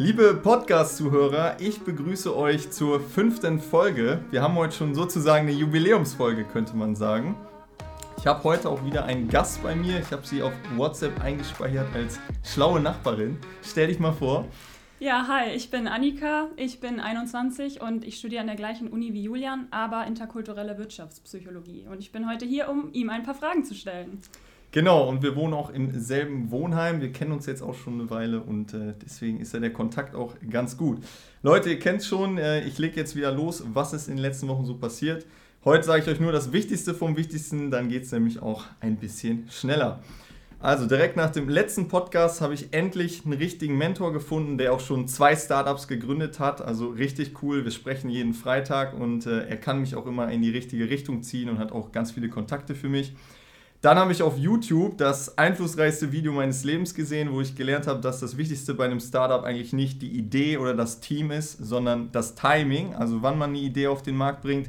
Liebe Podcast-Zuhörer, ich begrüße euch zur fünften Folge. Wir haben heute schon sozusagen eine Jubiläumsfolge, könnte man sagen. Ich habe heute auch wieder einen Gast bei mir. Ich habe sie auf WhatsApp eingespeichert als schlaue Nachbarin. Stell dich mal vor. Ja, hi, ich bin Annika, ich bin 21 und ich studiere an der gleichen Uni wie Julian, aber interkulturelle Wirtschaftspsychologie. Und ich bin heute hier, um ihm ein paar Fragen zu stellen. Genau, und wir wohnen auch im selben Wohnheim. Wir kennen uns jetzt auch schon eine Weile und äh, deswegen ist ja der Kontakt auch ganz gut. Leute, ihr kennt schon, äh, ich lege jetzt wieder los, was ist in den letzten Wochen so passiert. Heute sage ich euch nur das Wichtigste vom Wichtigsten, dann geht es nämlich auch ein bisschen schneller. Also direkt nach dem letzten Podcast habe ich endlich einen richtigen Mentor gefunden, der auch schon zwei Startups gegründet hat. Also richtig cool. Wir sprechen jeden Freitag und äh, er kann mich auch immer in die richtige Richtung ziehen und hat auch ganz viele Kontakte für mich. Dann habe ich auf YouTube das einflussreichste Video meines Lebens gesehen, wo ich gelernt habe, dass das Wichtigste bei einem Startup eigentlich nicht die Idee oder das Team ist, sondern das Timing, also wann man eine Idee auf den Markt bringt.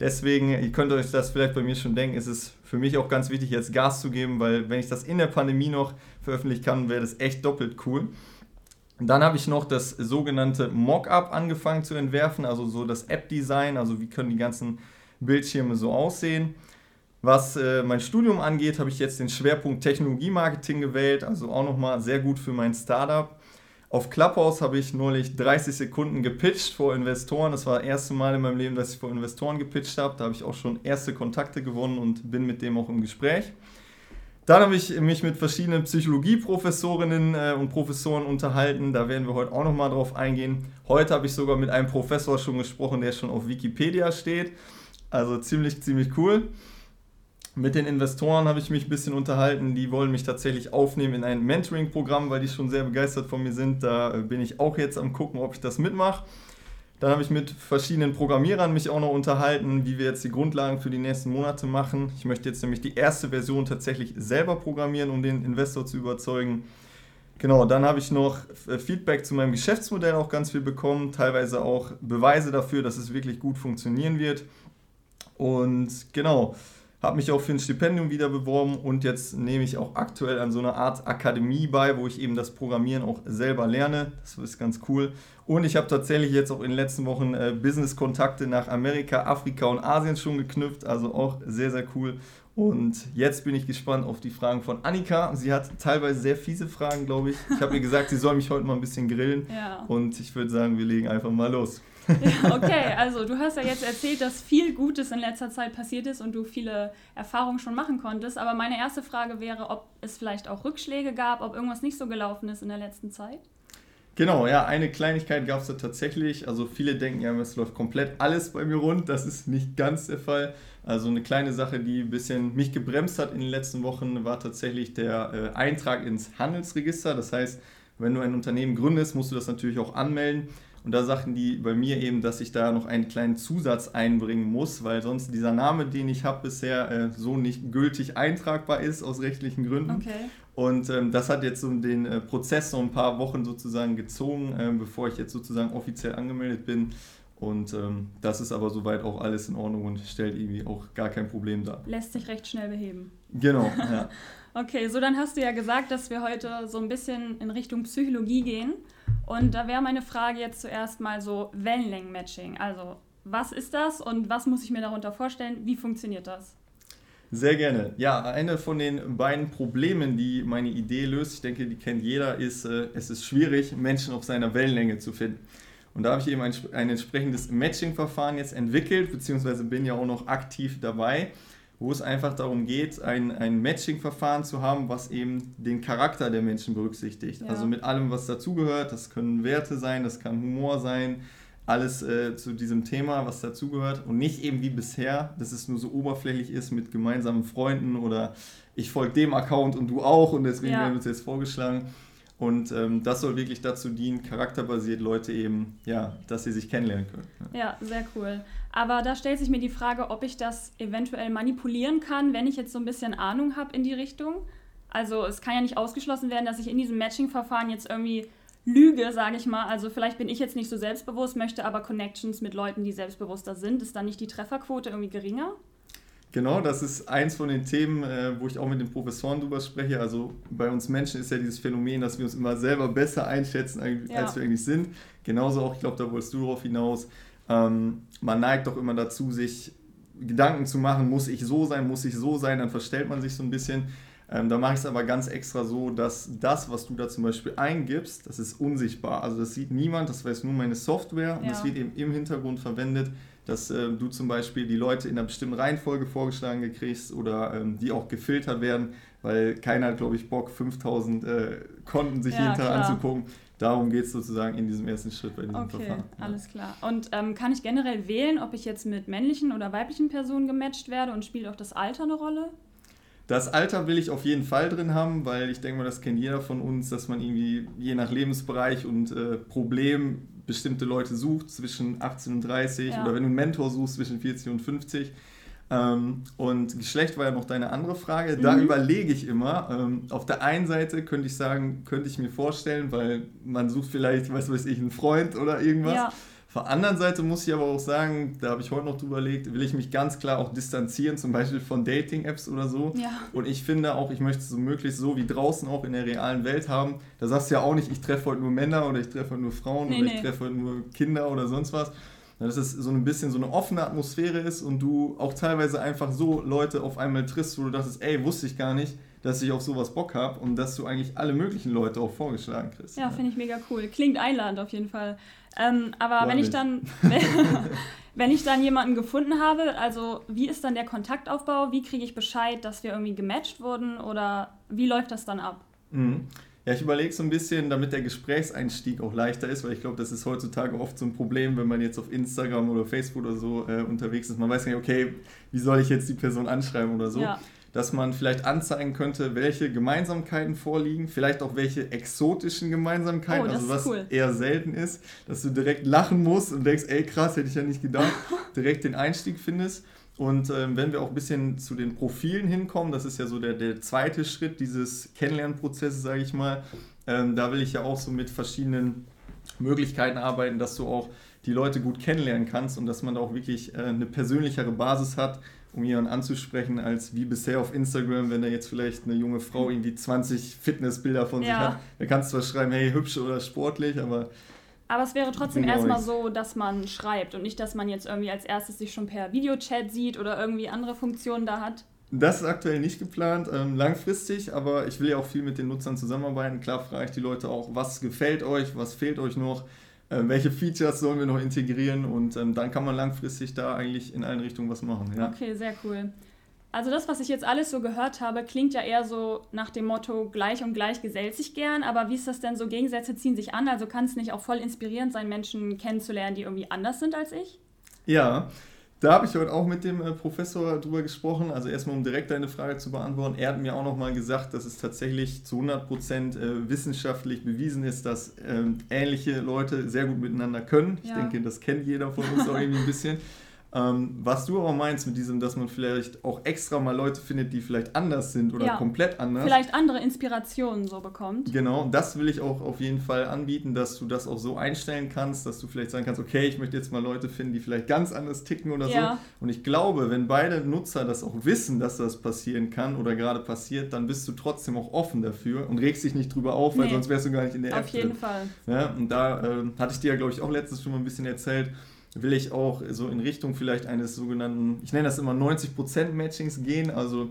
Deswegen, ihr könnt euch das vielleicht bei mir schon denken, ist es für mich auch ganz wichtig, jetzt Gas zu geben, weil wenn ich das in der Pandemie noch veröffentlichen kann, wäre das echt doppelt cool. Dann habe ich noch das sogenannte Mockup angefangen zu entwerfen, also so das App-Design, also wie können die ganzen Bildschirme so aussehen. Was äh, mein Studium angeht, habe ich jetzt den Schwerpunkt Technologie-Marketing gewählt, also auch nochmal sehr gut für mein Startup. Auf Clubhouse habe ich neulich 30 Sekunden gepitcht vor Investoren. Das war das erste Mal in meinem Leben, dass ich vor Investoren gepitcht habe. Da habe ich auch schon erste Kontakte gewonnen und bin mit dem auch im Gespräch. Dann habe ich mich mit verschiedenen Psychologieprofessorinnen äh, und Professoren unterhalten. Da werden wir heute auch nochmal drauf eingehen. Heute habe ich sogar mit einem Professor schon gesprochen, der schon auf Wikipedia steht. Also ziemlich, ziemlich cool. Mit den Investoren habe ich mich ein bisschen unterhalten. Die wollen mich tatsächlich aufnehmen in ein Mentoring-Programm, weil die schon sehr begeistert von mir sind. Da äh, bin ich auch jetzt am gucken, ob ich das mitmache. Dann habe ich mit verschiedenen Programmierern mich auch noch unterhalten, wie wir jetzt die Grundlagen für die nächsten Monate machen. Ich möchte jetzt nämlich die erste Version tatsächlich selber programmieren, um den Investor zu überzeugen. Genau, dann habe ich noch äh, Feedback zu meinem Geschäftsmodell auch ganz viel bekommen, teilweise auch Beweise dafür, dass es wirklich gut funktionieren wird. Und genau, habe mich auch für ein Stipendium wieder beworben und jetzt nehme ich auch aktuell an so einer Art Akademie bei, wo ich eben das Programmieren auch selber lerne. Das ist ganz cool. Und ich habe tatsächlich jetzt auch in den letzten Wochen äh, Business-Kontakte nach Amerika, Afrika und Asien schon geknüpft. Also auch sehr, sehr cool. Und jetzt bin ich gespannt auf die Fragen von Annika. Sie hat teilweise sehr fiese Fragen, glaube ich. Ich habe ihr gesagt, sie soll mich heute mal ein bisschen grillen. Ja. Und ich würde sagen, wir legen einfach mal los. Ja, okay, also du hast ja jetzt erzählt, dass viel Gutes in letzter Zeit passiert ist und du viele Erfahrungen schon machen konntest. Aber meine erste Frage wäre, ob es vielleicht auch Rückschläge gab, ob irgendwas nicht so gelaufen ist in der letzten Zeit. Genau, ja, eine Kleinigkeit gab es da tatsächlich. Also viele denken ja, es läuft komplett alles bei mir rund. Das ist nicht ganz der Fall. Also eine kleine Sache, die ein bisschen mich gebremst hat in den letzten Wochen, war tatsächlich der äh, Eintrag ins Handelsregister. Das heißt, wenn du ein Unternehmen gründest, musst du das natürlich auch anmelden. Und da sagten die bei mir eben, dass ich da noch einen kleinen Zusatz einbringen muss, weil sonst dieser Name, den ich habe bisher, äh, so nicht gültig eintragbar ist aus rechtlichen Gründen. Okay. Und ähm, das hat jetzt so den äh, Prozess so ein paar Wochen sozusagen gezogen, äh, bevor ich jetzt sozusagen offiziell angemeldet bin. Und ähm, das ist aber soweit auch alles in Ordnung und stellt irgendwie auch gar kein Problem dar. Lässt sich recht schnell beheben. Genau, ja. okay, so dann hast du ja gesagt, dass wir heute so ein bisschen in Richtung Psychologie gehen. Und da wäre meine Frage jetzt zuerst mal so Wellenlängen-Matching. Also, was ist das und was muss ich mir darunter vorstellen? Wie funktioniert das? Sehr gerne. Ja, eine von den beiden Problemen, die meine Idee löst, ich denke, die kennt jeder, ist, äh, es ist schwierig, Menschen auf seiner Wellenlänge zu finden. Und da habe ich eben ein, ein entsprechendes Matching-Verfahren jetzt entwickelt, beziehungsweise bin ja auch noch aktiv dabei wo es einfach darum geht, ein, ein Matching-Verfahren zu haben, was eben den Charakter der Menschen berücksichtigt. Ja. Also mit allem, was dazugehört. Das können Werte sein, das kann Humor sein, alles äh, zu diesem Thema, was dazugehört. Und nicht eben wie bisher, dass es nur so oberflächlich ist mit gemeinsamen Freunden oder ich folge dem Account und du auch und deswegen ja. werden wir uns jetzt vorgeschlagen und ähm, das soll wirklich dazu dienen, charakterbasiert Leute eben, ja, dass sie sich kennenlernen können. Ja. ja, sehr cool. Aber da stellt sich mir die Frage, ob ich das eventuell manipulieren kann, wenn ich jetzt so ein bisschen Ahnung habe in die Richtung. Also es kann ja nicht ausgeschlossen werden, dass ich in diesem Matching-Verfahren jetzt irgendwie lüge, sage ich mal. Also vielleicht bin ich jetzt nicht so selbstbewusst, möchte aber Connections mit Leuten, die selbstbewusster sind. Ist dann nicht die Trefferquote irgendwie geringer? Genau, das ist eins von den Themen, äh, wo ich auch mit den Professoren drüber spreche. Also bei uns Menschen ist ja dieses Phänomen, dass wir uns immer selber besser einschätzen, als ja. wir eigentlich sind. Genauso auch, ich glaube, da wolltest du darauf hinaus. Ähm, man neigt doch immer dazu, sich Gedanken zu machen, muss ich so sein, muss ich so sein, dann verstellt man sich so ein bisschen. Ähm, da mache ich es aber ganz extra so, dass das, was du da zum Beispiel eingibst, das ist unsichtbar. Also das sieht niemand, das weiß nur meine Software und das wird eben im Hintergrund verwendet, dass äh, du zum Beispiel die Leute in einer bestimmten Reihenfolge vorgeschlagen gekriegst oder ähm, die auch gefiltert werden, weil keiner hat, glaube ich, Bock, 5000 äh, Konten sich ja, jeden Tag klar. anzugucken. Darum geht es sozusagen in diesem ersten Schritt bei diesem okay, Verfahren. Ja. Alles klar. Und ähm, kann ich generell wählen, ob ich jetzt mit männlichen oder weiblichen Personen gematcht werde und spielt auch das Alter eine Rolle? Das Alter will ich auf jeden Fall drin haben, weil ich denke mal, das kennt jeder von uns, dass man irgendwie je nach Lebensbereich und äh, Problem bestimmte Leute sucht zwischen 18 und 30 ja. oder wenn du einen Mentor suchst zwischen 40 und 50. Ähm, und Geschlecht war ja noch deine andere Frage. Da mhm. überlege ich immer. Ähm, auf der einen Seite könnte ich sagen, könnte ich mir vorstellen, weil man sucht vielleicht, was weiß ich, einen Freund oder irgendwas. Ja. Auf der anderen Seite muss ich aber auch sagen, da habe ich heute noch drüber überlegt, will ich mich ganz klar auch distanzieren, zum Beispiel von Dating-Apps oder so. Ja. Und ich finde auch, ich möchte es so möglichst so wie draußen auch in der realen Welt haben. Da sagst du ja auch nicht, ich treffe heute nur Männer oder ich treffe heute nur Frauen nee, oder nee. ich treffe heute nur Kinder oder sonst was. Dass es so ein bisschen so eine offene Atmosphäre ist und du auch teilweise einfach so Leute auf einmal triffst, wo du dachtest, ey, wusste ich gar nicht, dass ich auf sowas Bock habe und dass du eigentlich alle möglichen Leute auch vorgeschlagen kriegst. Ja, ja. finde ich mega cool. Klingt einladend auf jeden Fall. Ähm, aber wenn ich dann, wenn ich dann jemanden gefunden habe, also wie ist dann der Kontaktaufbau? Wie kriege ich Bescheid, dass wir irgendwie gematcht wurden oder wie läuft das dann ab? Mhm. Ja, ich überlege so ein bisschen, damit der Gesprächseinstieg auch leichter ist, weil ich glaube, das ist heutzutage oft so ein Problem, wenn man jetzt auf Instagram oder Facebook oder so äh, unterwegs ist. Man weiß nicht, okay, wie soll ich jetzt die Person anschreiben oder so. Ja dass man vielleicht anzeigen könnte, welche Gemeinsamkeiten vorliegen, vielleicht auch welche exotischen Gemeinsamkeiten, oh, also was cool. eher selten ist, dass du direkt lachen musst und denkst, ey krass, hätte ich ja nicht gedacht, direkt den Einstieg findest. Und ähm, wenn wir auch ein bisschen zu den Profilen hinkommen, das ist ja so der, der zweite Schritt dieses Kennenlernprozesses, sage ich mal, ähm, da will ich ja auch so mit verschiedenen Möglichkeiten arbeiten, dass du auch die Leute gut kennenlernen kannst und dass man da auch wirklich äh, eine persönlichere Basis hat, um jemanden anzusprechen, als wie bisher auf Instagram, wenn da jetzt vielleicht eine junge Frau irgendwie 20 Fitnessbilder von ja. sich hat. Da kannst du zwar schreiben, hey, hübsch oder sportlich, aber. Aber es wäre trotzdem erstmal so, dass man schreibt und nicht, dass man jetzt irgendwie als erstes sich schon per Videochat sieht oder irgendwie andere Funktionen da hat. Das ist aktuell nicht geplant, ähm, langfristig, aber ich will ja auch viel mit den Nutzern zusammenarbeiten. Klar frage ich die Leute auch, was gefällt euch, was fehlt euch noch welche Features sollen wir noch integrieren und ähm, dann kann man langfristig da eigentlich in allen Richtungen was machen. Ja. Okay, sehr cool. Also das, was ich jetzt alles so gehört habe, klingt ja eher so nach dem Motto, gleich und gleich gesellt sich gern, aber wie ist das denn so, Gegensätze ziehen sich an, also kann es nicht auch voll inspirierend sein, Menschen kennenzulernen, die irgendwie anders sind als ich? Ja, da habe ich heute auch mit dem äh, Professor drüber gesprochen. Also erstmal, um direkt deine Frage zu beantworten. Er hat mir auch nochmal gesagt, dass es tatsächlich zu 100 Prozent äh, wissenschaftlich bewiesen ist, dass ähm, ähnliche Leute sehr gut miteinander können. Ich ja. denke, das kennt jeder von uns auch irgendwie ein bisschen. Ähm, was du aber meinst mit diesem, dass man vielleicht auch extra mal Leute findet, die vielleicht anders sind oder ja, komplett anders. Vielleicht andere Inspirationen so bekommt. Genau, das will ich auch auf jeden Fall anbieten, dass du das auch so einstellen kannst, dass du vielleicht sagen kannst, okay, ich möchte jetzt mal Leute finden, die vielleicht ganz anders ticken oder ja. so. Und ich glaube, wenn beide Nutzer das auch wissen, dass das passieren kann oder gerade passiert, dann bist du trotzdem auch offen dafür und regst dich nicht drüber auf, weil nee, sonst wärst du gar nicht in der auf App. Auf jeden drin. Fall. Ja, und da äh, hatte ich dir ja, glaube ich, auch letztes schon mal ein bisschen erzählt will ich auch so in Richtung vielleicht eines sogenannten, ich nenne das immer 90% Matchings gehen. Also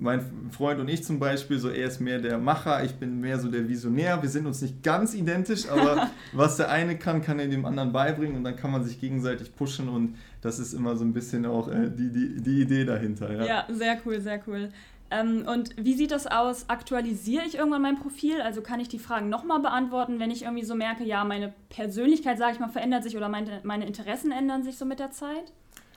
mein Freund und ich zum Beispiel, so er ist mehr der Macher, ich bin mehr so der Visionär. Wir sind uns nicht ganz identisch, aber was der eine kann, kann er dem anderen beibringen und dann kann man sich gegenseitig pushen und das ist immer so ein bisschen auch äh, die, die, die Idee dahinter. Ja. ja, sehr cool, sehr cool. Ähm, und wie sieht das aus? Aktualisiere ich irgendwann mein Profil? Also kann ich die Fragen nochmal beantworten, wenn ich irgendwie so merke, ja, meine Persönlichkeit, sage ich mal, verändert sich oder meine, meine Interessen ändern sich so mit der Zeit?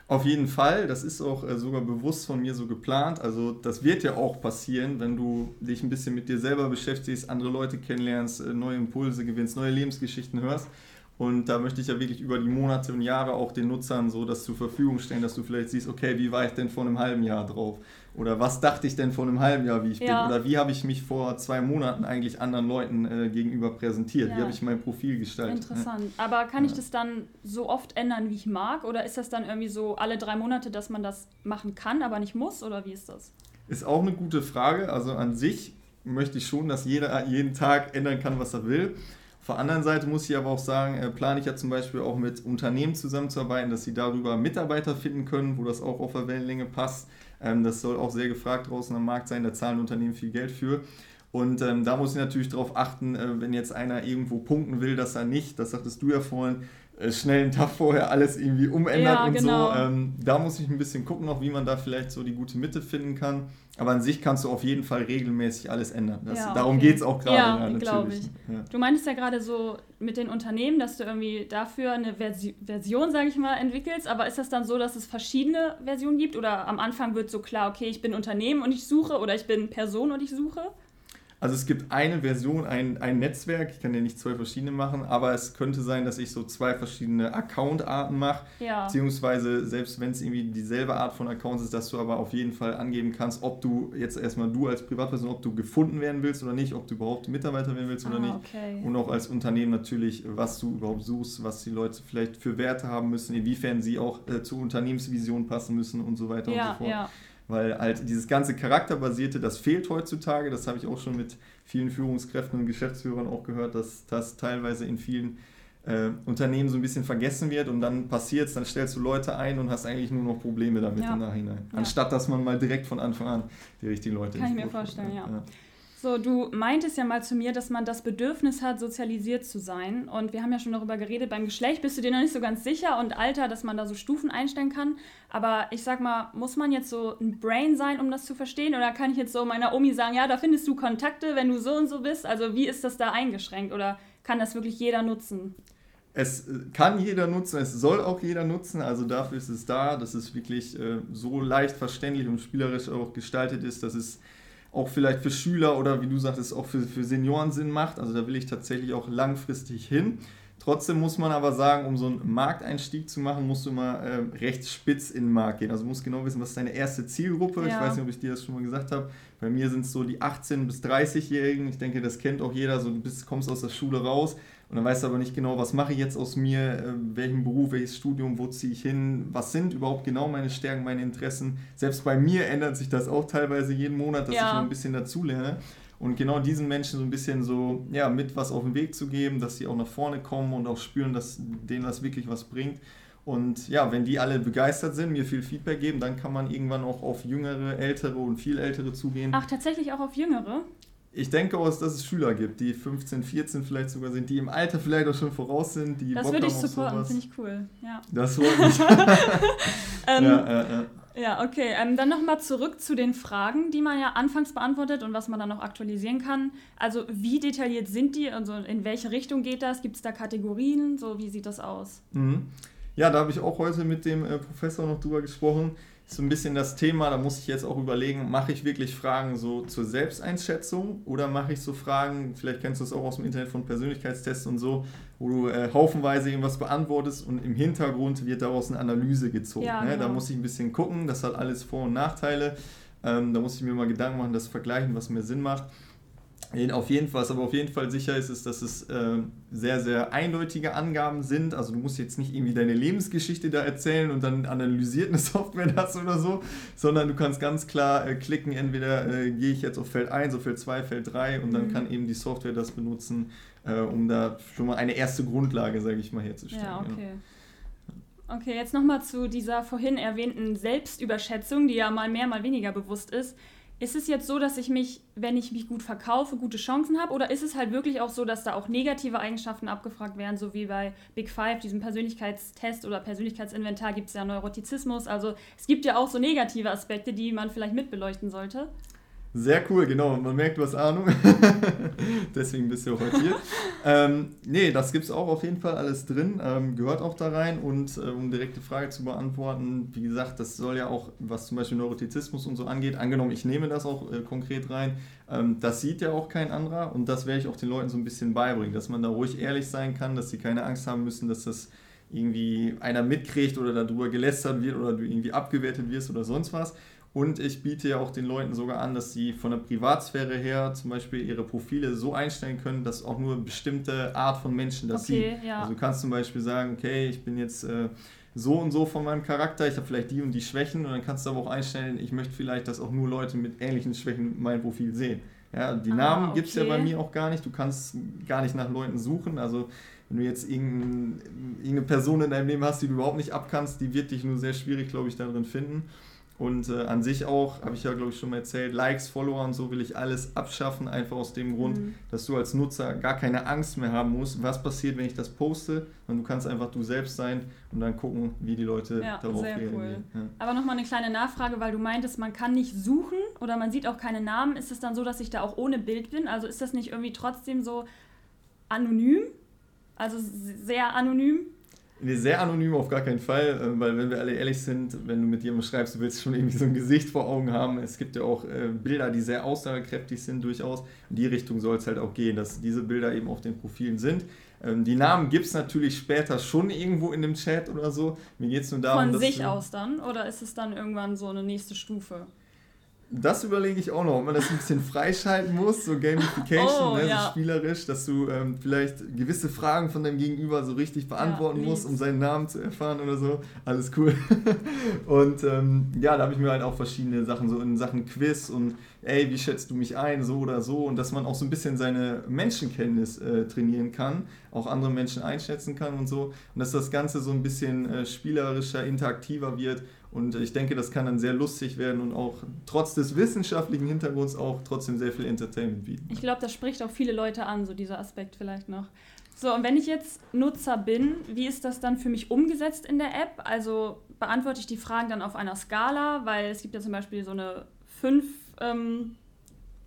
Auf jeden Fall, das ist auch äh, sogar bewusst von mir so geplant. Also das wird ja auch passieren, wenn du dich ein bisschen mit dir selber beschäftigst, andere Leute kennenlernst, äh, neue Impulse gewinnst, neue Lebensgeschichten hörst. Und da möchte ich ja wirklich über die Monate und Jahre auch den Nutzern so das zur Verfügung stellen, dass du vielleicht siehst, okay, wie war ich denn vor einem halben Jahr drauf? Oder was dachte ich denn vor einem halben Jahr, wie ich ja. bin? Oder wie habe ich mich vor zwei Monaten eigentlich anderen Leuten äh, gegenüber präsentiert? Ja. Wie habe ich mein Profil gestaltet? Interessant. Ne? Aber kann ich das dann so oft ändern, wie ich mag? Oder ist das dann irgendwie so alle drei Monate, dass man das machen kann, aber nicht muss? Oder wie ist das? Ist auch eine gute Frage. Also an sich möchte ich schon, dass jeder jeden Tag ändern kann, was er will. Auf der anderen Seite muss ich aber auch sagen, äh, plane ich ja zum Beispiel auch mit Unternehmen zusammenzuarbeiten, dass sie darüber Mitarbeiter finden können, wo das auch auf der Wellenlänge passt. Ähm, das soll auch sehr gefragt draußen am Markt sein, da zahlen Unternehmen viel Geld für. Und ähm, da muss ich natürlich darauf achten, äh, wenn jetzt einer irgendwo punkten will, dass er nicht, das sagtest du ja vorhin, schnell einen Tag vorher alles irgendwie umändert ja, und genau. so. Ähm, da muss ich ein bisschen gucken, noch, wie man da vielleicht so die gute Mitte finden kann. Aber an sich kannst du auf jeden Fall regelmäßig alles ändern. Das, ja, okay. Darum geht es auch gerade. Ja, ja glaube ich. Du meintest ja gerade so mit den Unternehmen, dass du irgendwie dafür eine Versi Version, sage ich mal, entwickelst. Aber ist das dann so, dass es verschiedene Versionen gibt? Oder am Anfang wird so klar, okay, ich bin Unternehmen und ich suche oder ich bin Person und ich suche? Also es gibt eine Version, ein, ein Netzwerk, ich kann ja nicht zwei verschiedene machen, aber es könnte sein, dass ich so zwei verschiedene Account-Arten mache, ja. beziehungsweise selbst wenn es irgendwie dieselbe Art von Accounts ist, dass du aber auf jeden Fall angeben kannst, ob du jetzt erstmal du als Privatperson, ob du gefunden werden willst oder nicht, ob du überhaupt Mitarbeiter werden willst oder ah, nicht okay. und auch als Unternehmen natürlich, was du überhaupt suchst, was die Leute vielleicht für Werte haben müssen, inwiefern sie auch äh, zur Unternehmensvision passen müssen und so weiter ja, und so fort. Ja weil halt dieses ganze Charakterbasierte, das fehlt heutzutage. Das habe ich auch schon mit vielen Führungskräften und Geschäftsführern auch gehört, dass das teilweise in vielen äh, Unternehmen so ein bisschen vergessen wird und dann passiert es, dann stellst du Leute ein und hast eigentlich nur noch Probleme damit ja. im Nachhinein. Anstatt dass man mal direkt von Anfang an die richtigen Leute Kann ich mir vorstellen, ja. ja. So, du meintest ja mal zu mir, dass man das Bedürfnis hat, sozialisiert zu sein. Und wir haben ja schon darüber geredet, beim Geschlecht bist du dir noch nicht so ganz sicher und Alter, dass man da so Stufen einstellen kann. Aber ich sag mal, muss man jetzt so ein Brain sein, um das zu verstehen? Oder kann ich jetzt so meiner Omi sagen, ja, da findest du Kontakte, wenn du so und so bist? Also wie ist das da eingeschränkt? Oder kann das wirklich jeder nutzen? Es kann jeder nutzen, es soll auch jeder nutzen, also dafür ist es da, dass es wirklich äh, so leicht verständlich und spielerisch auch gestaltet ist, dass es auch vielleicht für Schüler oder wie du sagtest, auch für, für Senioren Sinn macht. Also da will ich tatsächlich auch langfristig hin. Trotzdem muss man aber sagen, um so einen Markteinstieg zu machen, musst du immer äh, recht spitz in den Markt gehen. Also du musst genau wissen, was ist deine erste Zielgruppe. Ja. Ich weiß nicht, ob ich dir das schon mal gesagt habe. Bei mir sind es so die 18- bis 30-Jährigen. Ich denke, das kennt auch jeder. So, du bist, kommst aus der Schule raus, und dann weißt du aber nicht genau, was mache ich jetzt aus mir, äh, welchen Beruf, welches Studium, wo ziehe ich hin, was sind überhaupt genau meine Stärken, meine Interessen. Selbst bei mir ändert sich das auch teilweise jeden Monat, dass ja. ich noch ein bisschen dazulerne. Und genau diesen Menschen so ein bisschen so, ja, mit was auf den Weg zu geben, dass sie auch nach vorne kommen und auch spüren, dass denen das wirklich was bringt. Und ja, wenn die alle begeistert sind, mir viel Feedback geben, dann kann man irgendwann auch auf jüngere, ältere und viel ältere zugehen. Ach, tatsächlich auch auf jüngere? Ich denke auch, dass es Schüler gibt, die 15, 14 vielleicht sogar sind, die im Alter vielleicht auch schon voraus sind, die Das Bock würde ich supporten, finde ich cool. Ja. Das freut mich. ähm, ja, ja, ja. ja, okay. Ähm, dann nochmal zurück zu den Fragen, die man ja anfangs beantwortet und was man dann noch aktualisieren kann. Also wie detailliert sind die? Also in welche Richtung geht das? Gibt es da Kategorien? So, wie sieht das aus? Mhm. Ja, da habe ich auch heute mit dem äh, Professor noch drüber gesprochen so ein bisschen das Thema, da muss ich jetzt auch überlegen, mache ich wirklich Fragen so zur Selbsteinschätzung oder mache ich so Fragen, vielleicht kennst du das auch aus dem Internet von Persönlichkeitstests und so, wo du äh, haufenweise irgendwas beantwortest und im Hintergrund wird daraus eine Analyse gezogen. Ja, ne? genau. Da muss ich ein bisschen gucken, das hat alles Vor- und Nachteile. Ähm, da muss ich mir mal Gedanken machen, das vergleichen, was mir Sinn macht. Auf jeden Fall, was aber auf jeden Fall sicher ist, ist, dass es äh, sehr, sehr eindeutige Angaben sind. Also du musst jetzt nicht irgendwie deine Lebensgeschichte da erzählen und dann analysiert eine Software das oder so, sondern du kannst ganz klar äh, klicken, entweder äh, gehe ich jetzt auf Feld 1, auf Feld 2, Feld 3 und mhm. dann kann eben die Software das benutzen, äh, um da schon mal eine erste Grundlage, sage ich mal, herzustellen. Ja, okay. Ja. Okay, jetzt nochmal zu dieser vorhin erwähnten Selbstüberschätzung, die ja mal mehr, mal weniger bewusst ist. Ist es jetzt so, dass ich mich, wenn ich mich gut verkaufe, gute Chancen habe? Oder ist es halt wirklich auch so, dass da auch negative Eigenschaften abgefragt werden, so wie bei Big Five, diesem Persönlichkeitstest oder Persönlichkeitsinventar gibt es ja Neurotizismus. Also es gibt ja auch so negative Aspekte, die man vielleicht mitbeleuchten sollte. Sehr cool, genau. Man merkt, du hast Ahnung. Deswegen bist du auch heute hier. ähm, nee, das gibt es auch auf jeden Fall alles drin. Ähm, gehört auch da rein. Und äh, um direkte Frage zu beantworten, wie gesagt, das soll ja auch, was zum Beispiel Neurotizismus und so angeht, angenommen, ich nehme das auch äh, konkret rein, ähm, das sieht ja auch kein anderer. Und das werde ich auch den Leuten so ein bisschen beibringen, dass man da ruhig ehrlich sein kann, dass sie keine Angst haben müssen, dass das irgendwie einer mitkriegt oder darüber gelästert wird oder du irgendwie abgewertet wirst oder sonst was. Und ich biete ja auch den Leuten sogar an, dass sie von der Privatsphäre her zum Beispiel ihre Profile so einstellen können, dass auch nur eine bestimmte Art von Menschen das okay, sieht. Ja. Also du kannst zum Beispiel sagen, okay, ich bin jetzt äh, so und so von meinem Charakter, ich habe vielleicht die und die Schwächen und dann kannst du aber auch einstellen, ich möchte vielleicht, dass auch nur Leute mit ähnlichen Schwächen mein Profil sehen. Ja, die ah, Namen okay. gibt es ja bei mir auch gar nicht, du kannst gar nicht nach Leuten suchen, also wenn du jetzt irgendeine Person in deinem Leben hast, die du überhaupt nicht abkannst, die wird dich nur sehr schwierig, glaube ich, darin finden. Und äh, an sich auch, habe ich ja glaube ich schon mal erzählt, Likes, Follower und so will ich alles abschaffen, einfach aus dem Grund, mhm. dass du als Nutzer gar keine Angst mehr haben musst, was passiert, wenn ich das poste. Und du kannst einfach du selbst sein und dann gucken, wie die Leute ja, darauf sehr reagieren. Cool. Ja. Aber nochmal eine kleine Nachfrage, weil du meintest, man kann nicht suchen oder man sieht auch keine Namen. Ist es dann so, dass ich da auch ohne Bild bin? Also ist das nicht irgendwie trotzdem so anonym? Also sehr anonym? Nee, sehr anonym auf gar keinen Fall, äh, weil wenn wir alle ehrlich sind, wenn du mit jemandem schreibst, du willst schon irgendwie so ein Gesicht vor Augen haben. Es gibt ja auch äh, Bilder, die sehr aussagekräftig sind durchaus. In die Richtung soll es halt auch gehen, dass diese Bilder eben auf den Profilen sind. Ähm, die Namen gibt es natürlich später schon irgendwo in dem Chat oder so. Mir geht es nur darum, Von sich aus dann? Oder ist es dann irgendwann so eine nächste Stufe? Das überlege ich auch noch, ob man das ein bisschen freischalten muss, so Gamification, oh, ne, ja. so spielerisch, dass du ähm, vielleicht gewisse Fragen von deinem Gegenüber so richtig beantworten ja, musst, um seinen Namen zu erfahren oder so. Alles cool. und ähm, ja, da habe ich mir halt auch verschiedene Sachen, so in Sachen Quiz und ey, wie schätzt du mich ein, so oder so. Und dass man auch so ein bisschen seine Menschenkenntnis äh, trainieren kann, auch andere Menschen einschätzen kann und so. Und dass das Ganze so ein bisschen äh, spielerischer, interaktiver wird und ich denke, das kann dann sehr lustig werden und auch trotz des wissenschaftlichen Hintergrunds auch trotzdem sehr viel Entertainment bieten. Ich glaube, das spricht auch viele Leute an, so dieser Aspekt vielleicht noch. So, und wenn ich jetzt Nutzer bin, wie ist das dann für mich umgesetzt in der App? Also beantworte ich die Fragen dann auf einer Skala, weil es gibt ja zum Beispiel so eine 5, ähm,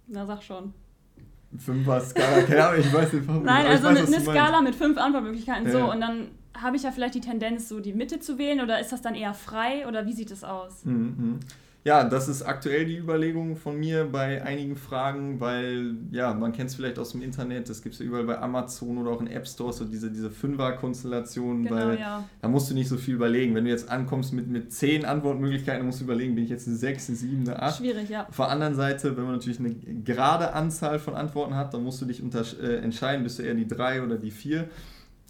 na sag schon. Fünfer Skala, keine Ahnung, ich weiß nicht. Nein, also weiß, eine, eine Skala mit fünf Antwortmöglichkeiten. Ja. So, und dann habe ich ja vielleicht die Tendenz, so die Mitte zu wählen oder ist das dann eher frei oder wie sieht es aus? Mhm. Ja, das ist aktuell die Überlegung von mir bei einigen Fragen, weil, ja, man kennt es vielleicht aus dem Internet, das gibt es ja überall bei Amazon oder auch in App Stores, so diese, diese Fünfer-Konstellation, genau, weil ja. da musst du nicht so viel überlegen. Wenn du jetzt ankommst mit, mit zehn Antwortmöglichkeiten, dann musst du überlegen, bin ich jetzt eine 6, eine 7, eine 8? Schwierig, ja. Auf der anderen Seite, wenn man natürlich eine gerade Anzahl von Antworten hat, dann musst du dich äh, entscheiden, bist du eher die 3 oder die 4.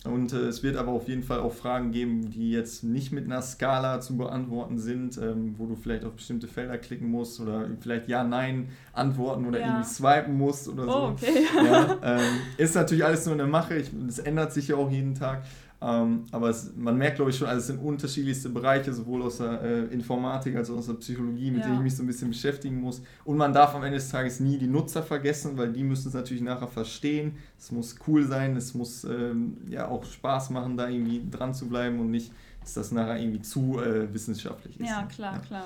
Und äh, es wird aber auf jeden Fall auch Fragen geben, die jetzt nicht mit einer Skala zu beantworten sind, ähm, wo du vielleicht auf bestimmte Felder klicken musst oder vielleicht Ja, Nein antworten oder ja. irgendwie swipen musst oder so. Oh, okay. Ja, ähm, ist natürlich alles nur eine Mache, es ändert sich ja auch jeden Tag. Ähm, aber es, man merkt, glaube ich, schon, also es sind unterschiedlichste Bereiche, sowohl aus der äh, Informatik als auch aus der Psychologie, mit ja. denen ich mich so ein bisschen beschäftigen muss. Und man darf am Ende des Tages nie die Nutzer vergessen, weil die müssen es natürlich nachher verstehen. Es muss cool sein, es muss ähm, ja auch Spaß machen, da irgendwie dran zu bleiben und nicht, dass das nachher irgendwie zu äh, wissenschaftlich ist. Ja, klar, ja. klar.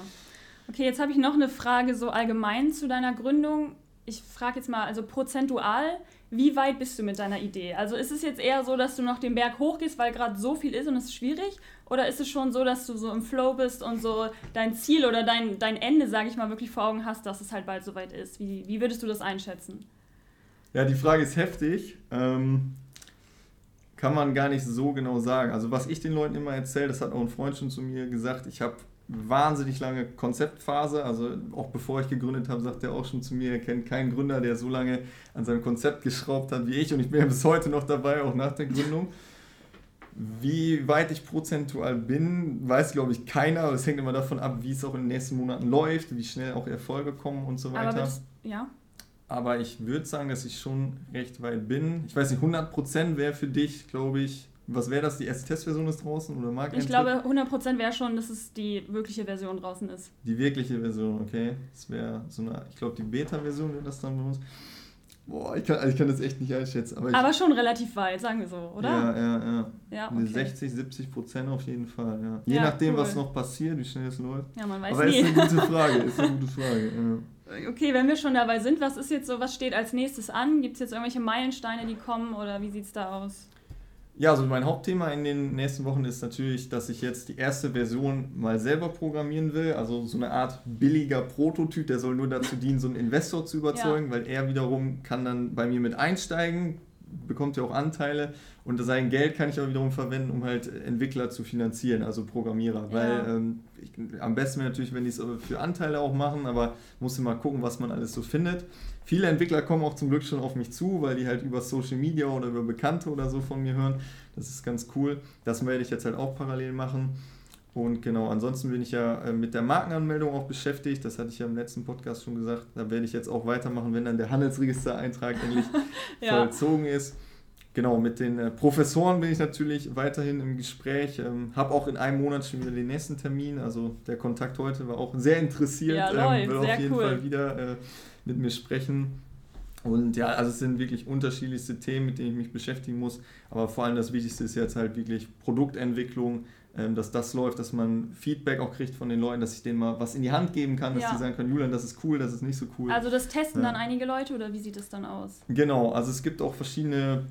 Okay, jetzt habe ich noch eine Frage so allgemein zu deiner Gründung. Ich frage jetzt mal, also prozentual, wie weit bist du mit deiner Idee? Also ist es jetzt eher so, dass du noch den Berg hochgehst, weil gerade so viel ist und es ist schwierig? Oder ist es schon so, dass du so im Flow bist und so dein Ziel oder dein, dein Ende, sage ich mal, wirklich vor Augen hast, dass es halt bald soweit ist? Wie, wie würdest du das einschätzen? Ja, die Frage ist heftig. Ähm, kann man gar nicht so genau sagen. Also was ich den Leuten immer erzähle, das hat auch ein Freund schon zu mir gesagt, ich habe wahnsinnig lange Konzeptphase. Also auch bevor ich gegründet habe, sagt er auch schon zu mir, er kennt keinen Gründer, der so lange an seinem Konzept geschraubt hat wie ich. Und ich bin ja bis heute noch dabei, auch nach der Gründung. Wie weit ich prozentual bin, weiß, glaube ich, keiner. Aber es hängt immer davon ab, wie es auch in den nächsten Monaten läuft, wie schnell auch Erfolge kommen und so weiter. Aber, das, ja. Aber ich würde sagen, dass ich schon recht weit bin. Ich weiß nicht, 100% wäre für dich, glaube ich, was wäre das? Die erste Testversion ist draußen oder mag Ich glaube, 100% wäre schon, dass es die wirkliche Version draußen ist. Die wirkliche Version, okay. Das wäre so eine, ich glaube, die Beta-Version wäre das dann bei uns. Boah, ich kann, also ich kann das echt nicht einschätzen. Aber, aber schon relativ weit, sagen wir so, oder? Ja, ja, ja. ja okay. 60, 70 Prozent auf jeden Fall, ja. Je ja, nachdem, cool. was noch passiert, wie schnell es läuft. Ja, man weiß aber nie. ist eine gute Frage, ist eine gute Frage. Ja. okay, wenn wir schon dabei sind, was ist jetzt so, was steht als nächstes an? Gibt es jetzt irgendwelche Meilensteine, die kommen oder wie sieht es da aus? Ja, also mein Hauptthema in den nächsten Wochen ist natürlich, dass ich jetzt die erste Version mal selber programmieren will. Also so eine Art billiger Prototyp, der soll nur dazu dienen, so einen Investor zu überzeugen, ja. weil er wiederum kann dann bei mir mit einsteigen, bekommt ja auch Anteile und sein Geld kann ich auch wiederum verwenden, um halt Entwickler zu finanzieren, also Programmierer. Ja. Weil ähm, ich, am besten wäre natürlich, wenn die es für Anteile auch machen, aber muss immer gucken, was man alles so findet. Viele Entwickler kommen auch zum Glück schon auf mich zu, weil die halt über Social Media oder über Bekannte oder so von mir hören. Das ist ganz cool. Das werde ich jetzt halt auch parallel machen. Und genau, ansonsten bin ich ja äh, mit der Markenanmeldung auch beschäftigt. Das hatte ich ja im letzten Podcast schon gesagt. Da werde ich jetzt auch weitermachen, wenn dann der Handelsregistereintrag endlich ja. vollzogen ist. Genau, mit den äh, Professoren bin ich natürlich weiterhin im Gespräch. Ähm, habe auch in einem Monat schon wieder den nächsten Termin. Also der Kontakt heute war auch sehr interessiert. Ja, ähm, will auf jeden cool. Fall wieder äh, mit mir sprechen. Und ja, also es sind wirklich unterschiedlichste Themen, mit denen ich mich beschäftigen muss. Aber vor allem das Wichtigste ist jetzt halt wirklich Produktentwicklung, ähm, dass das läuft, dass man Feedback auch kriegt von den Leuten, dass ich denen mal was in die Hand geben kann, dass ja. die sagen können, Julian, das ist cool, das ist nicht so cool. Also das testen ja. dann einige Leute oder wie sieht das dann aus? Genau, also es gibt auch verschiedene,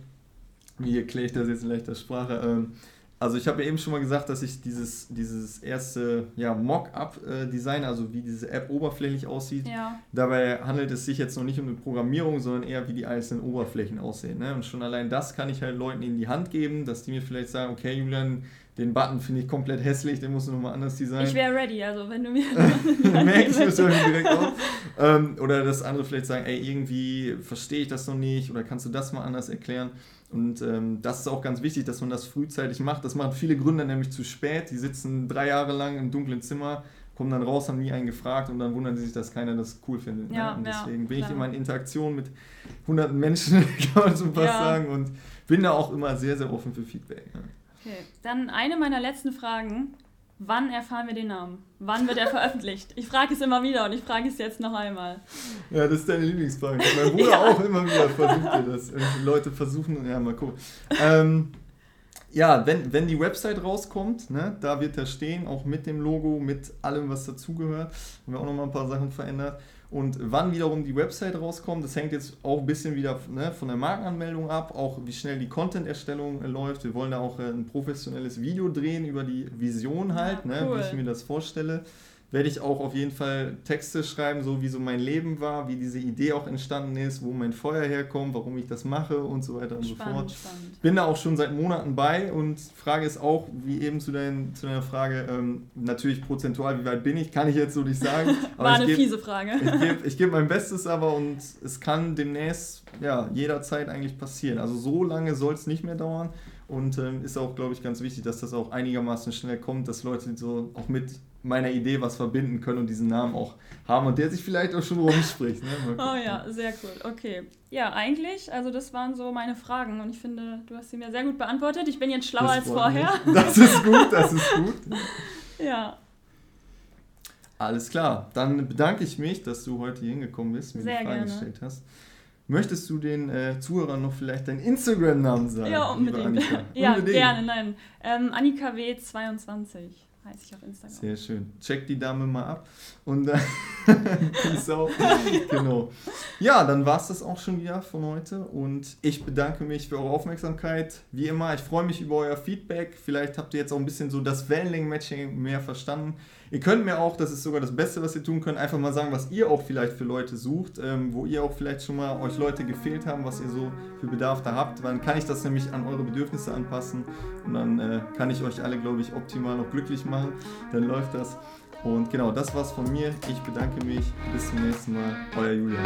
wie erkläre ich das jetzt in leichter Sprache, ähm, also ich habe ja eben schon mal gesagt, dass ich dieses, dieses erste ja, Mock-up-Design, also wie diese App oberflächlich aussieht, ja. dabei handelt es sich jetzt noch nicht um eine Programmierung, sondern eher wie die einzelnen Oberflächen aussehen. Ne? Und schon allein das kann ich halt Leuten in die Hand geben, dass die mir vielleicht sagen, okay Julian, den Button finde ich komplett hässlich, den musst du nochmal anders designen. Ich wäre ready, also wenn du mir. Merke ich mir direkt auf. Ähm, oder dass andere vielleicht sagen, ey, irgendwie verstehe ich das noch nicht oder kannst du das mal anders erklären. Und ähm, das ist auch ganz wichtig, dass man das frühzeitig macht. Das machen viele Gründer nämlich zu spät. Die sitzen drei Jahre lang im dunklen Zimmer, kommen dann raus, haben nie einen gefragt und dann wundern sie sich, dass keiner das cool findet. Ne? Ja, ne? Und deswegen ja, bin ich immer in Interaktion mit hunderten Menschen, kann man schon fast ja. sagen, und bin da auch immer sehr, sehr offen für Feedback. Ne? Okay, dann eine meiner letzten Fragen. Wann erfahren wir den Namen? Wann wird er veröffentlicht? Ich frage es immer wieder und ich frage es jetzt noch einmal. Ja, das ist deine Lieblingsfrage. Mein Bruder ja. auch immer wieder versucht das. Die Leute versuchen, ja, mal gucken. Ähm, ja, wenn, wenn die Website rauskommt, ne, da wird er stehen, auch mit dem Logo, mit allem, was dazugehört. Haben wir auch nochmal ein paar Sachen verändert. Und wann wiederum die Website rauskommt, das hängt jetzt auch ein bisschen wieder ne, von der Markenanmeldung ab, auch wie schnell die Content-Erstellung äh, läuft. Wir wollen da auch äh, ein professionelles Video drehen über die Vision halt, ja, cool. ne, wie ich mir das vorstelle werde ich auch auf jeden Fall Texte schreiben, so wie so mein Leben war, wie diese Idee auch entstanden ist, wo mein Feuer herkommt, warum ich das mache und so weiter und spannend, so fort. Spannend. Bin da auch schon seit Monaten bei und Frage ist auch, wie eben zu, dein, zu deiner Frage, ähm, natürlich prozentual, wie weit bin ich, kann ich jetzt so nicht sagen. War eine geb, fiese Frage. Ich gebe geb mein Bestes aber und es kann demnächst ja, jederzeit eigentlich passieren. Also so lange soll es nicht mehr dauern. Und ähm, ist auch, glaube ich, ganz wichtig, dass das auch einigermaßen schnell kommt, dass Leute so auch mit meiner Idee was verbinden können und diesen Namen auch haben und der sich vielleicht auch schon rumspricht. Ne? Oh ja, sehr cool. Okay. Ja, eigentlich, also das waren so meine Fragen und ich finde, du hast sie mir sehr gut beantwortet. Ich bin jetzt schlauer das als vorher. Mich. Das ist gut, das ist gut. ja. Alles klar. Dann bedanke ich mich, dass du heute hier hingekommen bist, mir sehr die gerne. gestellt hast. Möchtest du den äh, Zuhörern noch vielleicht deinen Instagram-Namen sagen? Ja, unbedingt. ja, unbedingt. gerne, nein. Ähm, Annika W22 heiße ich auf Instagram. Sehr schön. Check die Dame mal ab. Und äh, auch. genau. Ja, dann war es das auch schon wieder von heute. Und ich bedanke mich für eure Aufmerksamkeit. Wie immer, ich freue mich über euer Feedback. Vielleicht habt ihr jetzt auch ein bisschen so das Wellenlängen-Matching mehr verstanden. Ihr könnt mir auch, das ist sogar das Beste, was ihr tun könnt, einfach mal sagen, was ihr auch vielleicht für Leute sucht, ähm, wo ihr auch vielleicht schon mal euch Leute gefehlt haben, was ihr so für Bedarf da habt. Dann kann ich das nämlich an eure Bedürfnisse anpassen und dann äh, kann ich euch alle, glaube ich, optimal noch glücklich machen. Dann läuft das. Und genau, das war's von mir. Ich bedanke mich. Bis zum nächsten Mal. Euer Julian.